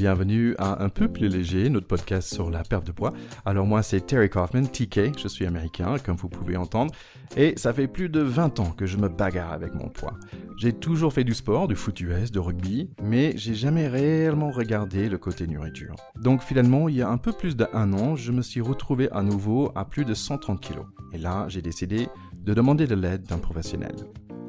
bienvenue à Un peu plus léger, notre podcast sur la perte de poids. Alors moi c'est Terry Kaufman, TK, je suis américain comme vous pouvez entendre, et ça fait plus de 20 ans que je me bagarre avec mon poids. J'ai toujours fait du sport, du foot US, de rugby, mais j'ai jamais réellement regardé le côté nourriture. Donc finalement, il y a un peu plus d'un an, je me suis retrouvé à nouveau à plus de 130 kg. Et là, j'ai décidé de demander de l'aide d'un professionnel.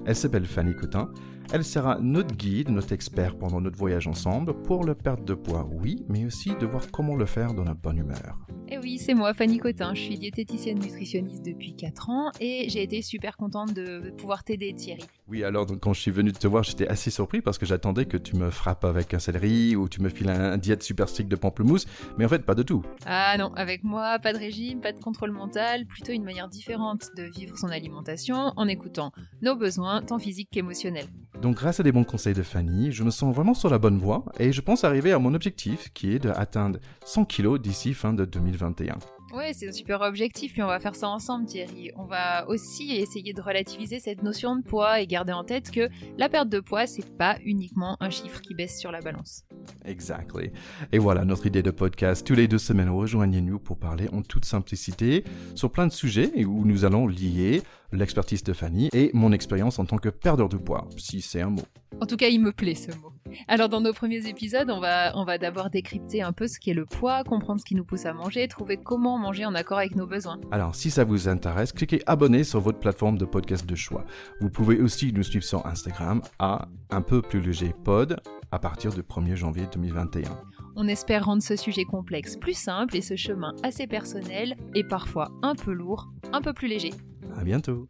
Elle s'appelle Fanny Cotin. Elle sera notre guide, notre expert pendant notre voyage ensemble pour le perte de poids, oui, mais aussi de voir comment le faire dans la bonne humeur. Et eh oui, c'est moi, Fanny Cotin. Je suis diététicienne nutritionniste depuis 4 ans et j'ai été super contente de pouvoir t'aider, Thierry. Oui, alors donc, quand je suis venu te voir, j'étais assez surpris parce que j'attendais que tu me frappes avec un céleri ou tu me files un, diète super strict de pamplemousse, mais en fait, pas de tout. Ah non, avec moi, pas de régime, pas de contrôle mental, plutôt une manière différente de vivre son alimentation en écoutant nos besoins, tant physiques qu'émotionnels. Donc grâce à des bons conseils de Fanny, je me sens vraiment sur la bonne voie et je pense arriver à mon objectif qui est d'atteindre 100 kg d'ici fin de 2021. Ouais, c'est un super objectif, puis on va faire ça ensemble, Thierry. On va aussi essayer de relativiser cette notion de poids et garder en tête que la perte de poids, c'est pas uniquement un chiffre qui baisse sur la balance. Exactly. Et voilà notre idée de podcast. Tous les deux semaines, rejoignez-nous pour parler en toute simplicité sur plein de sujets où nous allons lier l'expertise de Fanny et mon expérience en tant que perdeur de poids, si c'est un mot. En tout cas, il me plaît ce mot. Alors dans nos premiers épisodes, on va, on va d'abord décrypter un peu ce qu'est le poids, comprendre ce qui nous pousse à manger, trouver comment manger en accord avec nos besoins. Alors si ça vous intéresse, cliquez abonner sur votre plateforme de podcast de choix. Vous pouvez aussi nous suivre sur Instagram à un peu plus léger pod à partir du 1er janvier 2021. On espère rendre ce sujet complexe plus simple et ce chemin assez personnel et parfois un peu lourd, un peu plus léger. À bientôt.